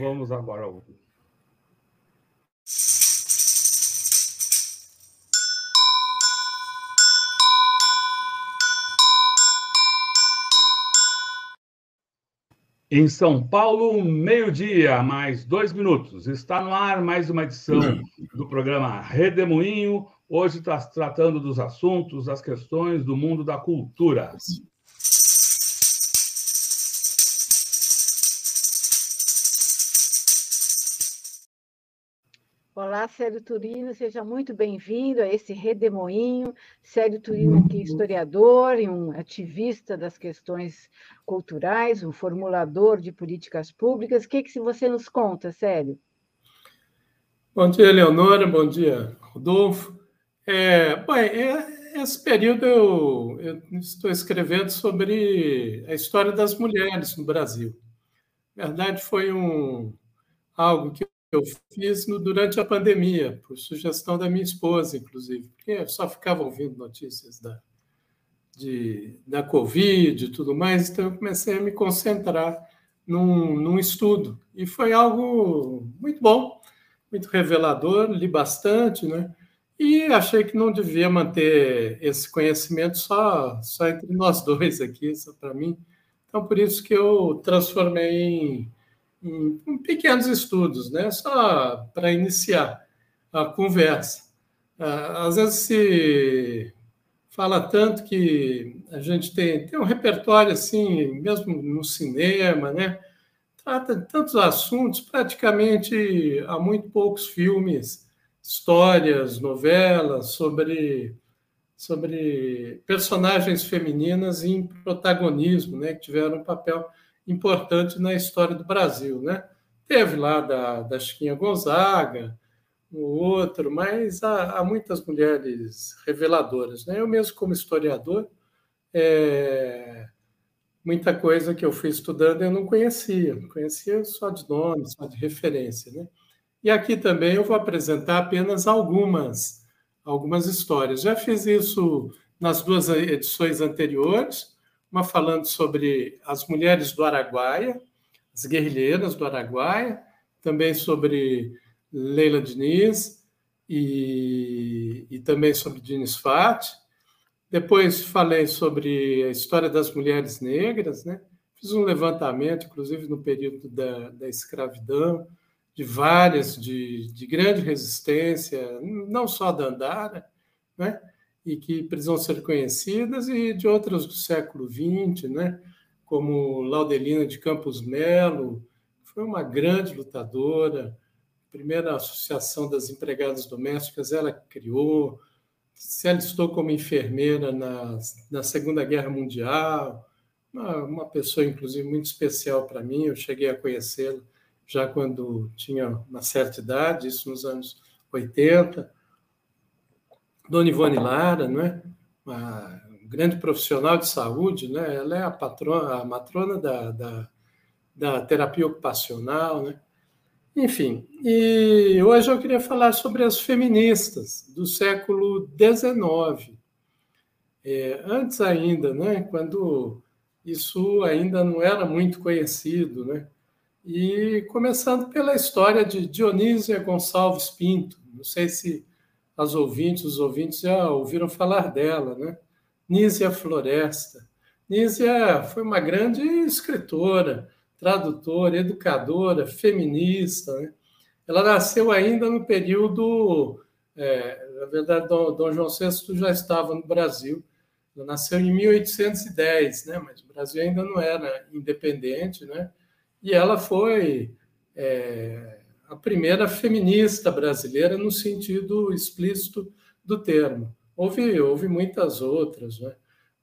vamos agora ouvir. Em São Paulo, meio-dia, mais dois minutos. Está no ar mais uma edição do programa Redemoinho. Hoje está tratando dos assuntos, das questões do mundo da cultura. Olá, Célio Turino, seja muito bem-vindo a esse Redemoinho. Célio Turino aqui, uhum. historiador e um ativista das questões culturais, um formulador de políticas públicas. O que, que você nos conta, Célio? Bom dia, Leonora, bom dia, Rodolfo. É, bom, é, esse período eu, eu estou escrevendo sobre a história das mulheres no Brasil. Na verdade, foi um, algo que eu fiz no, durante a pandemia, por sugestão da minha esposa, inclusive, porque eu só ficava ouvindo notícias da, de, da Covid e tudo mais, então eu comecei a me concentrar num, num estudo. E foi algo muito bom, muito revelador, li bastante, né? E achei que não devia manter esse conhecimento só, só entre nós dois aqui, só para mim. Então, por isso que eu transformei em em, pequenos estudos, né? só para iniciar a conversa. Ah, às vezes se fala tanto que a gente tem, tem um repertório assim, mesmo no cinema, né? Trata de tantos assuntos, praticamente há muito poucos filmes, histórias, novelas sobre, sobre personagens femininas em protagonismo, né? Que tiveram um papel importante na história do Brasil. Né? Teve lá da, da Chiquinha Gonzaga, o outro, mas há, há, muitas mulheres reveladoras. Né? Eu mesmo, como historiador, é, muita coisa que eu fui estudando eu não conhecia, conhecia só de nome, só de referência. Né? E aqui também eu vou apresentar apenas algumas, algumas histórias. Já fiz isso nas duas edições anteriores, uma falando sobre as mulheres do Araguaia, as guerrilheiras do Araguaia, também sobre Leila Diniz e, e também sobre Diniz Fati. Depois falei sobre a história das mulheres negras, né? Fiz um levantamento, inclusive no período da, da escravidão, de várias, de, de grande resistência, não só da Andara, né? E que precisam ser conhecidas, e de outras do século XX, né? como Laudelina de Campos Melo, foi uma grande lutadora, primeira associação das empregadas domésticas ela criou, se alistou como enfermeira na, na Segunda Guerra Mundial, uma, uma pessoa, inclusive, muito especial para mim, eu cheguei a conhecê-la já quando tinha uma certa idade, isso nos anos 80, Dona Ivone Lara, não é? uma grande profissional de saúde, né? ela é a, patrona, a matrona da, da, da terapia ocupacional. Né? Enfim, e hoje eu queria falar sobre as feministas do século XIX. É, antes ainda, né, quando isso ainda não era muito conhecido, né? E começando pela história de Dionísia Gonçalves Pinto, não sei se as ouvintes, os ouvintes já ouviram falar dela, né? Nízia Floresta. Nízia foi uma grande escritora, tradutora, educadora, feminista. Né? Ela nasceu ainda no período. É, na verdade, Dom, Dom João VI já estava no Brasil. Ela nasceu em 1810, né? mas o Brasil ainda não era independente. Né? E ela foi. É, a primeira feminista brasileira no sentido explícito do termo. Houve, houve muitas outras, né?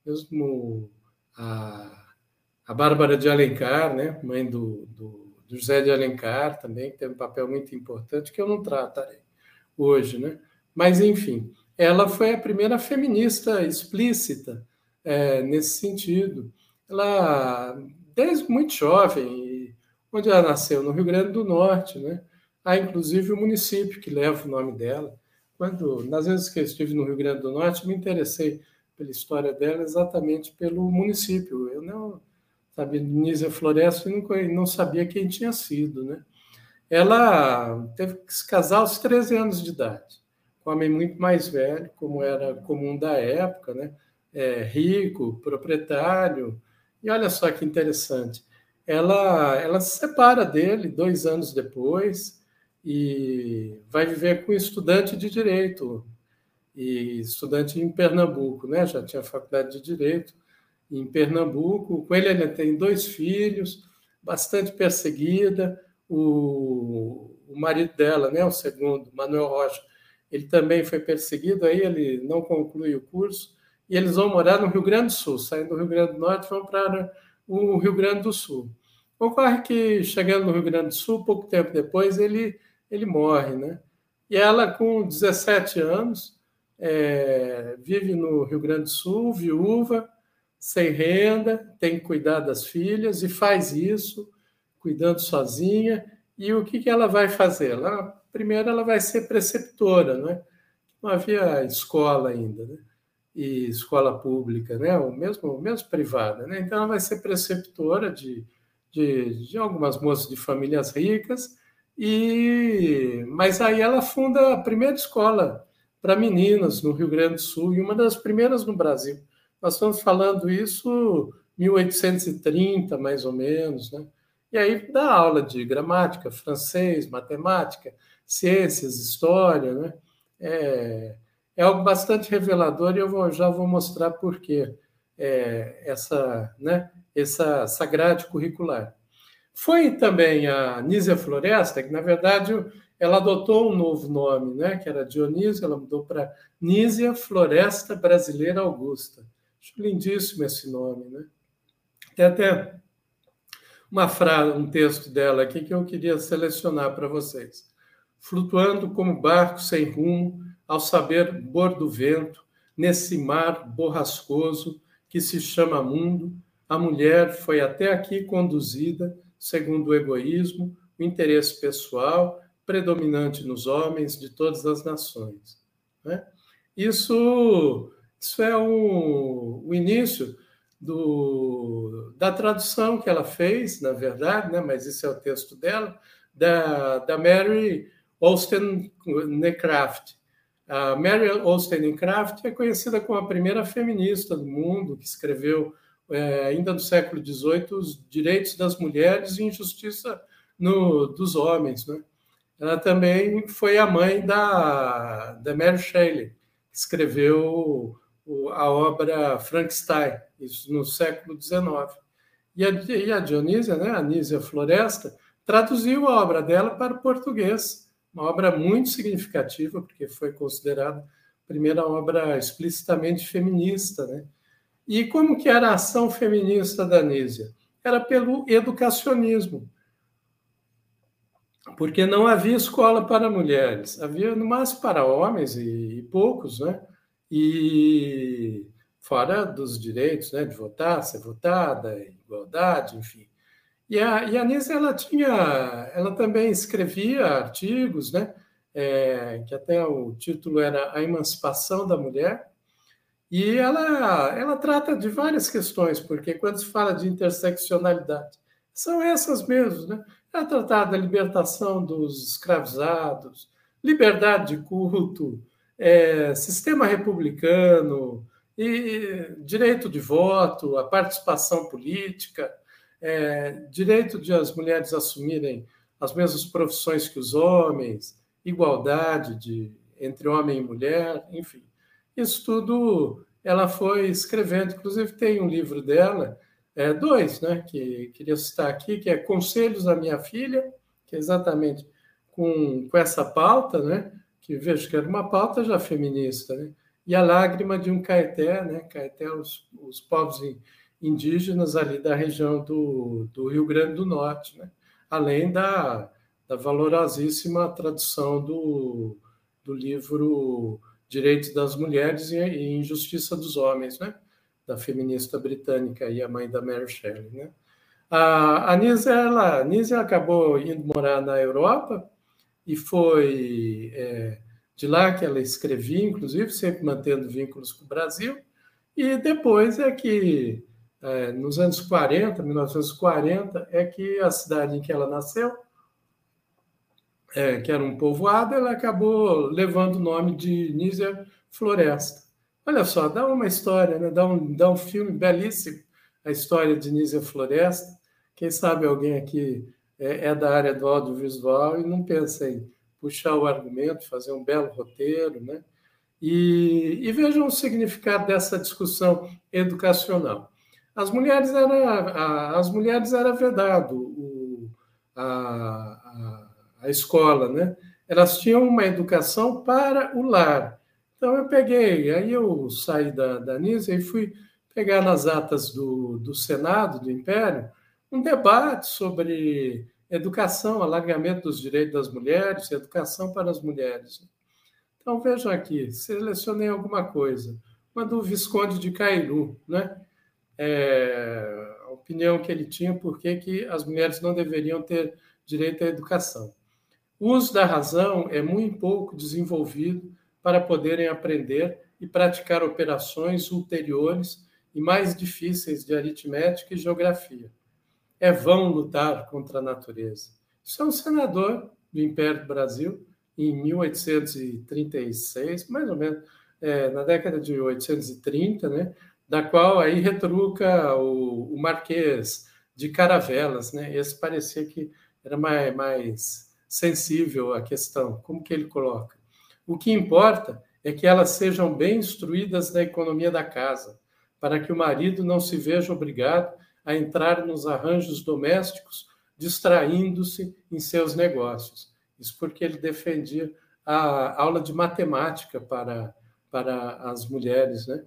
mesmo a, a Bárbara de Alencar, né? mãe do, do, do José de Alencar, também, que teve um papel muito importante, que eu não tratarei hoje. Né? Mas, enfim, ela foi a primeira feminista explícita é, nesse sentido. Ela, desde muito jovem, onde ela nasceu? No Rio Grande do Norte, né? Há, inclusive, o município que leva o nome dela. Quando, nas vezes que eu estive no Rio Grande do Norte, me interessei pela história dela exatamente pelo município. Eu não sabia Nízia Floresta e não, não sabia quem tinha sido, né? ela teve que se casar aos 13 anos de idade, com um homem muito mais velho, como era comum da época, né? É, rico, proprietário. E olha só que interessante, ela, ela se separa dele dois anos depois e vai viver com estudante de direito, e estudante em Pernambuco, né? Já tinha faculdade de direito em Pernambuco. Com ele, ele tem dois filhos, bastante perseguida. O, o marido dela, né, o segundo, Manuel Rocha, ele também foi perseguido, aí ele não conclui o curso, e eles vão morar no Rio Grande do Sul, saindo do Rio Grande do Norte, vão para o Rio Grande do Sul. Ocorre que, chegando no Rio Grande do Sul, pouco tempo depois, ele, ele morre, né? E ela, com 17 anos, é, vive no Rio Grande do Sul, viúva, sem renda, tem que cuidar das filhas e faz isso, cuidando sozinha. E o que, que ela vai fazer? Ela, primeiro, ela vai ser preceptora, né? não havia escola ainda, né? e escola pública, né? ou mesmo, mesmo privada. Né? Então, ela vai ser preceptora de, de, de algumas moças de famílias ricas, e mas aí ela funda a primeira escola para meninas no Rio Grande do Sul, e uma das primeiras no Brasil. Nós estamos falando isso 1830, mais ou menos, né? E aí dá aula de gramática, francês, matemática, ciências, história, né? É, é algo bastante revelador e eu vou, já vou mostrar por quê é, essa, né, essa grade curricular. Foi também a Nízia Floresta, que na verdade ela adotou um novo nome, né, que era Dionísio, ela mudou para Nízia Floresta Brasileira Augusta. Acho lindíssimo esse nome, né? Tem até uma frase, um texto dela aqui que eu queria selecionar para vocês. Flutuando como barco sem rumo, ao saber bor do vento, nesse mar borrascoso que se chama mundo, a mulher foi até aqui conduzida segundo o egoísmo, o interesse pessoal predominante nos homens de todas as nações. Né? Isso isso é o, o início do, da tradução que ela fez, na verdade, né? mas isso é o texto dela, da, da Mary Wollstonecraft. A Mary Wollstonecraft é conhecida como a primeira feminista do mundo, que escreveu, é, ainda no século XVIII, os direitos das mulheres e injustiça no, dos homens. Né? Ela também foi a mãe da, da Mary Shelley, que escreveu a obra Frankenstein, isso no século XIX. E a, e a Dionísia, né, a Nísia Floresta, traduziu a obra dela para o português, uma obra muito significativa, porque foi considerada a primeira obra explicitamente feminista. Né? E como que era a ação feminista da Nísia? Era pelo educacionismo, porque não havia escola para mulheres, havia no máximo para homens e, e poucos, né? e fora dos direitos né, de votar, ser votada, igualdade, enfim. E a, e a ela tinha, ela também escrevia artigos, né, é, que até o título era A Emancipação da Mulher, e ela, ela trata de várias questões, porque quando se fala de interseccionalidade, são essas mesmo, né? Ela trata da libertação dos escravizados, liberdade de culto, é, sistema republicano, e direito de voto, a participação política, é, direito de as mulheres assumirem as mesmas profissões que os homens, igualdade de, entre homem e mulher, enfim. Isso tudo ela foi escrevendo, inclusive tem um livro dela, é, dois, né, que queria citar aqui, que é Conselhos da Minha Filha, que é exatamente com, com essa pauta, né, que vejo que era uma pauta já feminista, né? e a lágrima de um Caeté, né? Caeté, os, os povos indígenas ali da região do, do Rio Grande do Norte, né? além da, da valorosíssima tradução do, do livro Direitos das Mulheres e, Injustiça dos Homens, né? da feminista britânica e a mãe da Mary Shelley. Né? A, a Nisa, ela, a Nisa acabou indo morar na Europa, e foi é, de lá que ela escrevia, inclusive, sempre mantendo vínculos com o Brasil, e depois é que, é, nos anos 40, 1940, é que a cidade em que ela nasceu, é, que era um povoado, ela acabou levando o nome de Nízia Floresta. Olha só, dá uma história, né? dá, um, dá um filme belíssimo, a história de Nízia Floresta. Quem sabe alguém aqui é, é da área do audiovisual e não pensa em puxar o argumento, fazer um belo roteiro, né? E, e vejam o significado dessa discussão educacional. As mulheres era, as mulheres era vedado o, a, a, a escola, né? Elas tinham uma educação para o lar. Então eu peguei, aí eu saí da, da NISA e fui pegar nas atas do, do Senado, do Império, um debate sobre educação, alargamento dos direitos das mulheres, educação para as mulheres. Então vejam aqui, selecionei alguma coisa. Uma do Visconde de Cairu, né? é, a opinião que ele tinha por que as mulheres não deveriam ter direito à educação. O uso da razão é muito pouco desenvolvido para poderem aprender e praticar operações ulteriores e mais difíceis de aritmética e geografia. É vão lutar contra a natureza. Isso é um senador do Império do Brasil, em 1836, mais ou menos, é, na década de 830, né, da qual aí retruca o, o Marquês de Caravelas, né? Esse parecia que era mais, mais sensível à questão. Como que ele coloca? O que importa é que elas sejam bem instruídas na economia da casa, para que o marido não se veja obrigado a entrar nos arranjos domésticos, distraindo-se em seus negócios. Isso porque ele defendia a aula de matemática para, para as mulheres, né?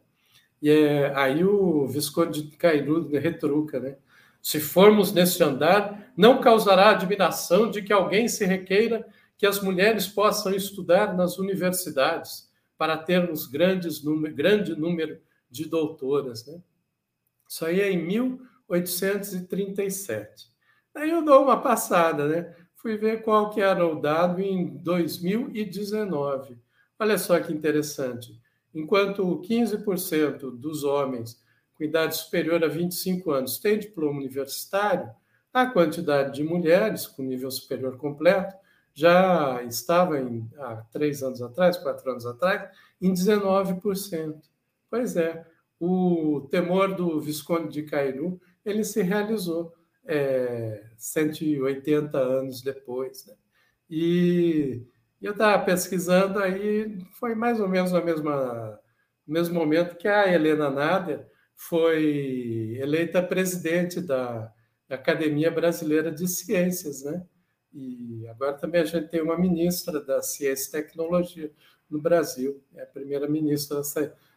E é, aí o Visconde de Cairu retruca, né? Se formos nesse andar, não causará admiração de que alguém se requeira que as mulheres possam estudar nas universidades para termos grandes número, grande número de doutoras. Né? Isso aí é em 1837. Aí eu dou uma passada, né? Fui ver qual que era o dado em 2019. Olha só que interessante. Enquanto 15% dos homens com idade superior a 25 anos têm diploma universitário, a quantidade de mulheres com nível superior completo já estava em, há três anos atrás, quatro anos atrás, em 19%. Pois é, o temor do Visconde de Cairu ele se realizou é, 180 anos depois. Né? E e eu estava pesquisando, aí foi mais ou menos no mesmo momento que a Helena Nader foi eleita presidente da Academia Brasileira de Ciências, né? E agora também a gente tem uma ministra da Ciência e Tecnologia no Brasil, é a primeira ministra da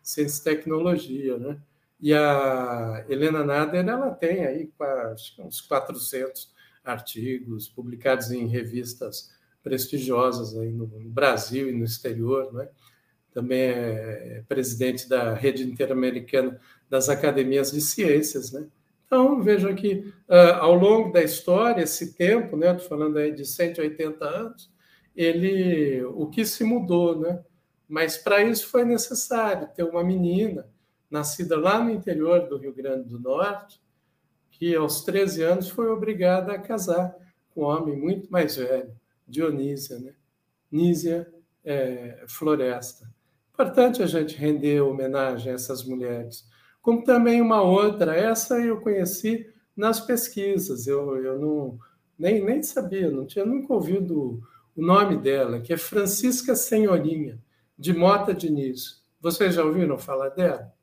Ciência e Tecnologia, né? E a Helena Nader, ela tem aí uns 400 artigos publicados em revistas prestigiosas aí no Brasil e no exterior, né? Também é presidente da Rede Interamericana das Academias de Ciências. Né? Então, veja que uh, ao longo da história, esse tempo, né, estou falando aí de 180 anos, ele, o que se mudou, né? Mas para isso foi necessário ter uma menina nascida lá no interior do Rio Grande do Norte, que aos 13 anos foi obrigada a casar com um homem muito mais velho. Dionísia, né? Nísia é, Floresta. Importante a gente render homenagem a essas mulheres. Como também uma outra, essa eu conheci nas pesquisas, eu, eu não, nem, nem sabia, não tinha nunca ouvido o nome dela, que é Francisca Senhorinha, de Mota Diniz. Vocês já ouviram falar dela?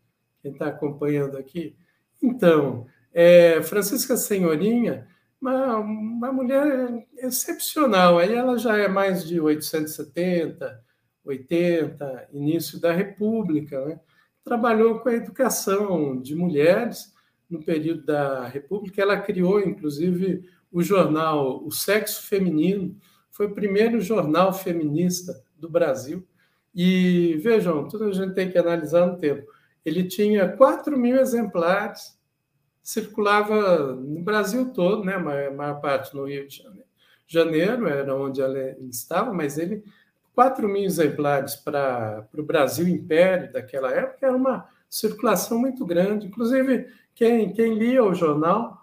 Quem está acompanhando aqui? Então, é, Francisca Senhorinha uma, uma mulher excepcional. Aí ela já é mais de 870, 80, início da República. Né? Trabalhou com a educação de mulheres no período da República. Ela criou, inclusive, o jornal O Sexo Feminino. Foi o primeiro jornal feminista do Brasil. E vejam, tudo a gente tem que analisar no tempo. Ele tinha 4 mil exemplares circulava no Brasil todo, né? A maior, parte no Rio de. Janeiro era onde ela estava, mas ele 4 mil exemplares para o Brasil Império daquela época era uma circulação muito grande. Inclusive, quem, quem lia o jornal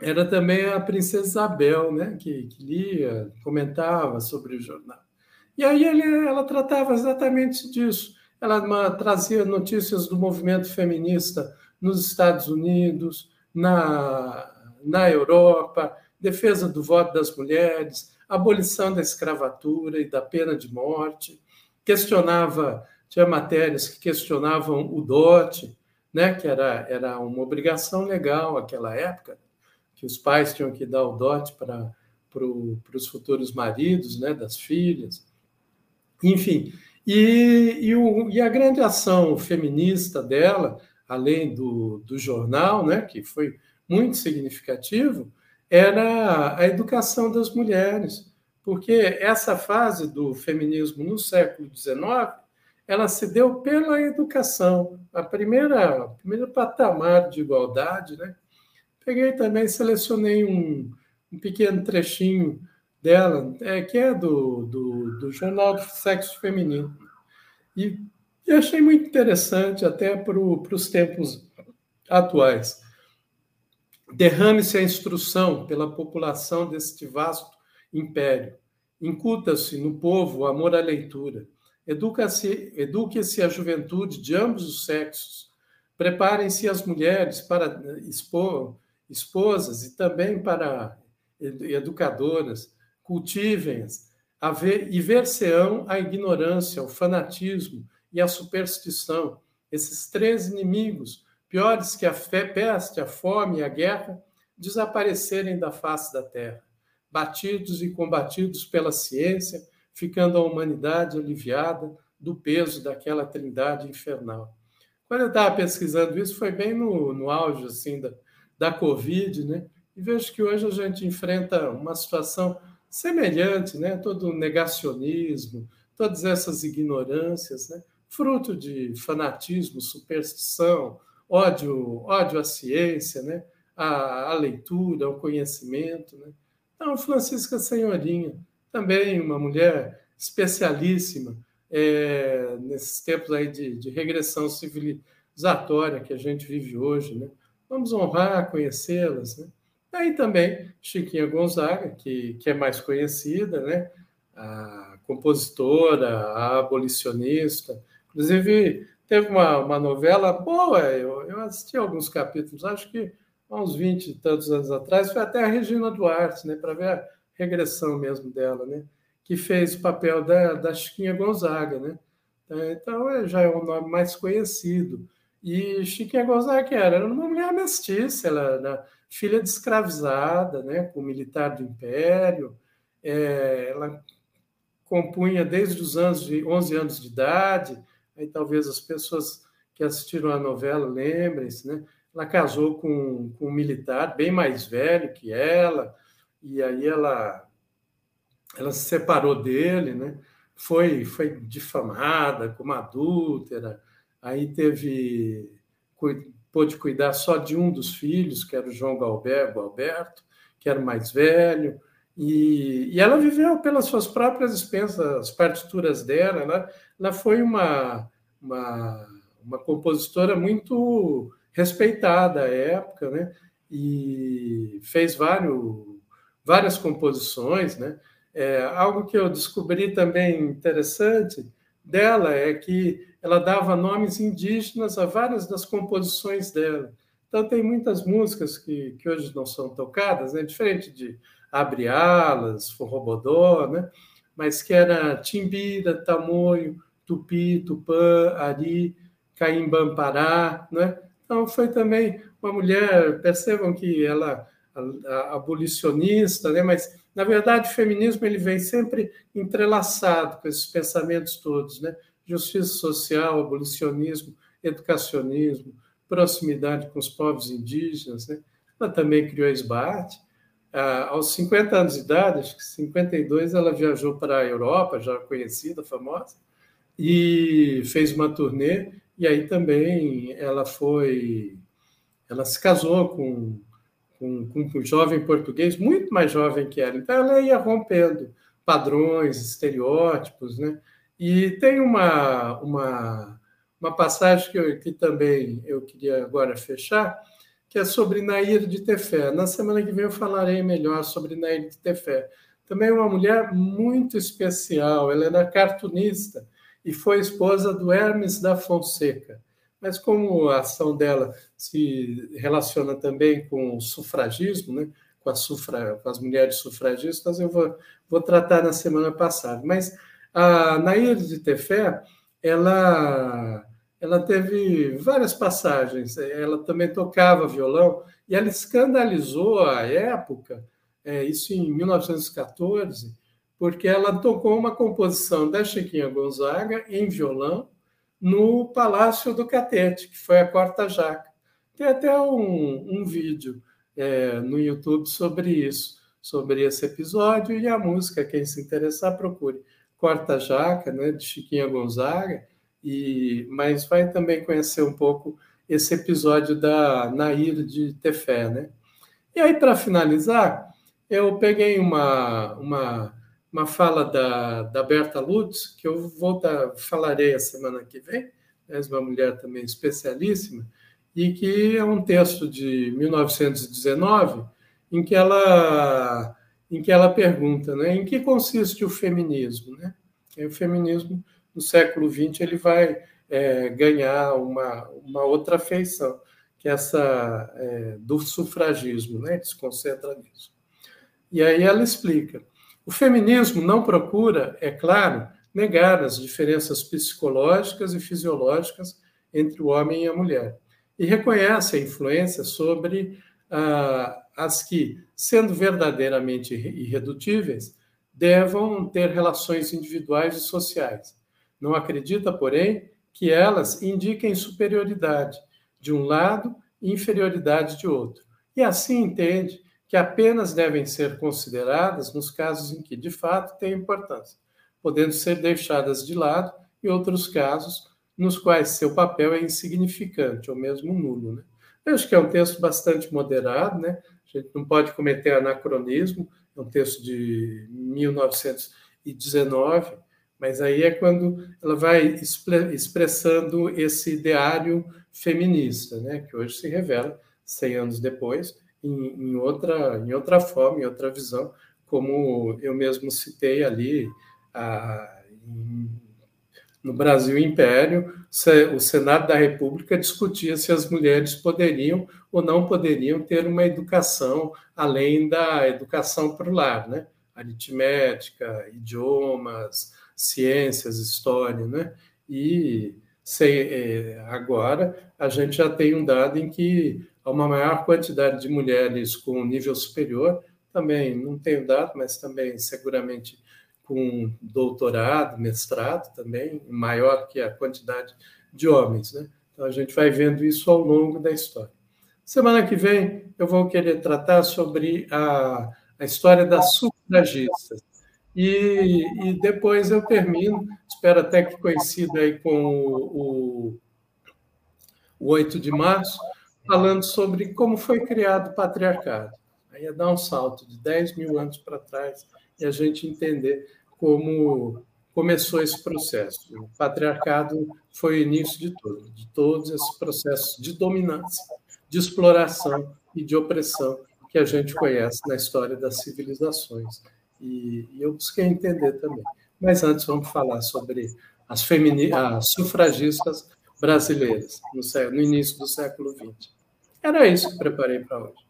era também a princesa Isabel, né, que, que lia, comentava sobre o jornal. E aí ele, ela tratava exatamente disso. Ela uma, trazia notícias do movimento feminista nos Estados Unidos, na, na Europa, defesa do voto das mulheres, abolição da escravatura e da pena de morte, questionava, tinha matérias que questionavam o dote, né, que era, era uma obrigação legal naquela época, que os pais tinham que dar o dote para pro, os futuros maridos né, das filhas. Enfim, e, e, o, e, a grande ação feminista dela, além do, do jornal, né, que foi muito significativo, era a educação das mulheres, porque essa fase do feminismo no século XIX ela se deu pela educação, a primeira, o primeiro patamar de igualdade. Né? Peguei também, selecionei um, um pequeno trechinho dela, é, que é do, do, do Jornal do Sexo Feminino. E, e achei muito interessante até para os tempos atuais. Derrame-se a instrução pela população deste vasto império. Incuta-se no povo o amor à leitura. Eduque-se eduque a juventude de ambos os sexos. Preparem-se as mulheres para expor, esposas e também para educadoras. Cultivem-as e ver-se-ão a ignorância, o fanatismo e a superstição, esses três inimigos piores que a fé, peste, a fome e a guerra, desaparecerem da face da terra, batidos e combatidos pela ciência, ficando a humanidade aliviada do peso daquela trindade infernal. Quando eu estava pesquisando isso, foi bem no, no auge assim, da, da Covid, né? e vejo que hoje a gente enfrenta uma situação semelhante, né? todo o negacionismo, todas essas ignorâncias, né? fruto de fanatismo, superstição, ódio, ódio à ciência, né? à, à leitura, ao conhecimento. Né? Então, Francisca Senhorinha, também uma mulher especialíssima é, nesses tempos aí de, de, regressão civilizatória que a gente vive hoje. Né? Vamos honrar, conhecê-las. Né? Aí também Chiquinha Gonzaga, que, que é mais conhecida, né? a compositora, a abolicionista. Inclusive, Teve uma, uma novela boa, eu, eu assisti alguns capítulos, acho que há uns 20 e tantos anos atrás, foi até a Regina Duarte, né, para ver a regressão mesmo dela, né, que fez o papel da, da Chiquinha Gonzaga. Né? Então, é, já é um nome mais conhecido. E Chiquinha Gonzaga era? Era uma mulher mestiça, ela era filha de escravizada, né, com militar do Império. É, ela compunha desde os anos de 11 anos de idade, aí talvez as pessoas que assistiram a novela lembrem-se, né? Ela casou com, com um militar bem mais velho que ela, e aí ela, ela se separou dele, né? Foi, foi difamada como adúltera, aí teve pôde cuidar só de um dos filhos, que era o João Galberto, Alberto, que era mais velho, e, e, ela viveu pelas suas próprias expensas, as partituras dela. Né? Ela foi uma, uma, uma compositora muito respeitada à época, né? e fez vários, várias composições. Né? É, algo que eu descobri também interessante dela é que ela dava nomes indígenas a várias das composições dela. Então, tem muitas músicas que, que hoje não são tocadas, né? diferente de Abre Alas, Forrobodó, né? mas que era Timbira, Tamoio, Tupi, Tupã, Ari, Caimbampará. Né? Então, foi também uma mulher, percebam que ela abolicionista, né? mas, na verdade, o feminismo ele vem sempre entrelaçado com esses pensamentos todos, né? justiça social, abolicionismo, educacionismo, proximidade com os povos indígenas. Né? Ela também criou a SBAT, ah, aos 50 anos de idade, acho que 52, ela viajou para a Europa, já conhecida, famosa, e fez uma turnê. E aí também ela foi, ela se casou com, com, com um jovem português muito mais jovem que ela. Então ela ia rompendo padrões, estereótipos, né? E tem uma, uma, uma passagem que, eu, que também eu queria agora fechar, que é sobre Nair de Tefé. Na semana que vem eu falarei melhor sobre Nair de Tefé. Também uma mulher muito especial, ela era cartunista e foi esposa do Hermes da Fonseca. Mas como a ação dela se relaciona também com o sufragismo, né? com, a sufra, com as mulheres sufragistas, eu vou, vou tratar na semana passada. Mas a Nair de Tefé, ela, ela teve várias passagens. Ela também tocava violão e ela escandalizou a época, é, isso em 1914, porque ela tocou uma composição da Chiquinha Gonzaga em violão no Palácio do Catete, que foi a Quarta Jaca. Tem até um, um vídeo é, no YouTube sobre isso, sobre esse episódio e a música. Quem se interessar, procure. Quarta Jaca, né, de Chiquinha Gonzaga, e, mas vai também conhecer um pouco esse episódio da Nair de Tefé. Né? E aí, para finalizar, eu peguei uma, uma, uma fala da, da Berta Lutz, que eu vou falarei a semana que vem, é uma mulher também especialíssima, e que é um texto de 1919 em que ela em que ela pergunta, né, em que consiste o feminismo, né? O feminismo no século XX ele vai é, ganhar uma, uma outra feição, que é essa é, do sufragismo, né? Se concentra nisso. E aí ela explica: o feminismo não procura, é claro, negar as diferenças psicológicas e fisiológicas entre o homem e a mulher e reconhece a influência sobre ah, as que, sendo verdadeiramente irredutíveis, devam ter relações individuais e sociais. Não acredita, porém, que elas indiquem superioridade de um lado e inferioridade de outro. E assim entende que apenas devem ser consideradas nos casos em que, de fato, têm importância, podendo ser deixadas de lado em outros casos nos quais seu papel é insignificante ou mesmo nulo. Né? Eu acho que é um texto bastante moderado, né? a gente não pode cometer anacronismo, é um texto de 1919, mas aí é quando ela vai expressando esse ideário feminista, né? que hoje se revela, 100 anos depois, em, em outra, em outra forma, em outra visão, como eu mesmo citei ali, a, em no Brasil Império, o Senado da República discutia se as mulheres poderiam ou não poderiam ter uma educação além da educação para o lar, né? aritmética, idiomas, ciências, história, né? E é, agora a gente já tem um dado em que há uma maior quantidade de mulheres com nível superior, também não tenho dado, mas também seguramente com doutorado, mestrado também, maior que a quantidade de homens. Né? Então, a gente vai vendo isso ao longo da história. Semana que vem, eu vou querer tratar sobre a, a história das sufragistas. E, e, depois eu termino, espero até que coincida aí com o, o, o 8 de março, falando sobre como foi criado o patriarcado. Aí é dar um salto de 10 mil anos para trás e a gente entender como começou esse processo. O patriarcado foi o início de tudo, de todos esses processos de dominância, de exploração e de opressão que a gente conhece na história das civilizações. E, e eu busquei entender também. Mas antes vamos falar sobre as, femini as sufragistas brasileiras no, no início do século XX. Era isso que preparei para hoje.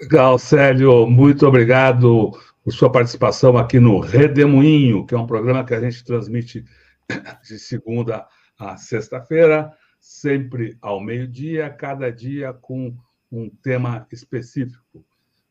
Legal, Célio, muito obrigado por sua participação aqui no Redemoinho, que é um programa que a gente transmite de segunda a sexta-feira, sempre ao meio-dia, cada dia com um tema específico.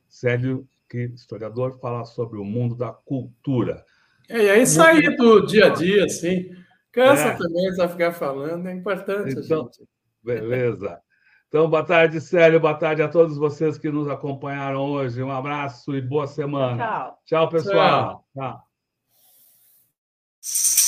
Célio, que historiador, fala sobre o mundo da cultura. É, e aí sair do dia a dia, assim, cansa é. também só ficar falando, é importante, então, gente. Beleza. Então, boa tarde, Célio. Boa tarde a todos vocês que nos acompanharam hoje. Um abraço e boa semana. Tchau. Tchau, pessoal. Tchau. Tchau.